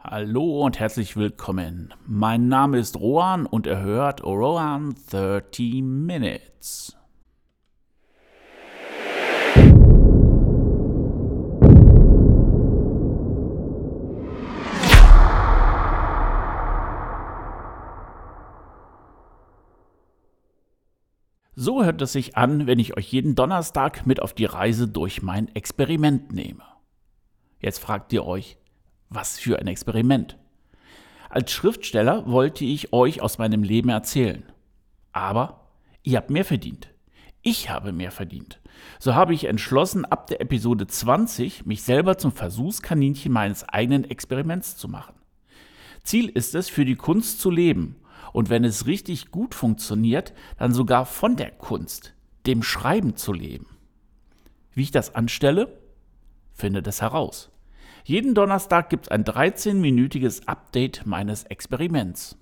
Hallo und herzlich willkommen. Mein Name ist Rohan und er hört Rohan 30 Minutes. So hört es sich an, wenn ich euch jeden Donnerstag mit auf die Reise durch mein Experiment nehme. Jetzt fragt ihr euch, was für ein Experiment? Als Schriftsteller wollte ich euch aus meinem Leben erzählen. Aber ihr habt mehr verdient. Ich habe mehr verdient. So habe ich entschlossen, ab der Episode 20 mich selber zum Versuchskaninchen meines eigenen Experiments zu machen. Ziel ist es, für die Kunst zu leben und wenn es richtig gut funktioniert, dann sogar von der Kunst, dem Schreiben zu leben. Wie ich das anstelle? Finde das heraus. Jeden Donnerstag gibt es ein 13-minütiges Update meines Experiments.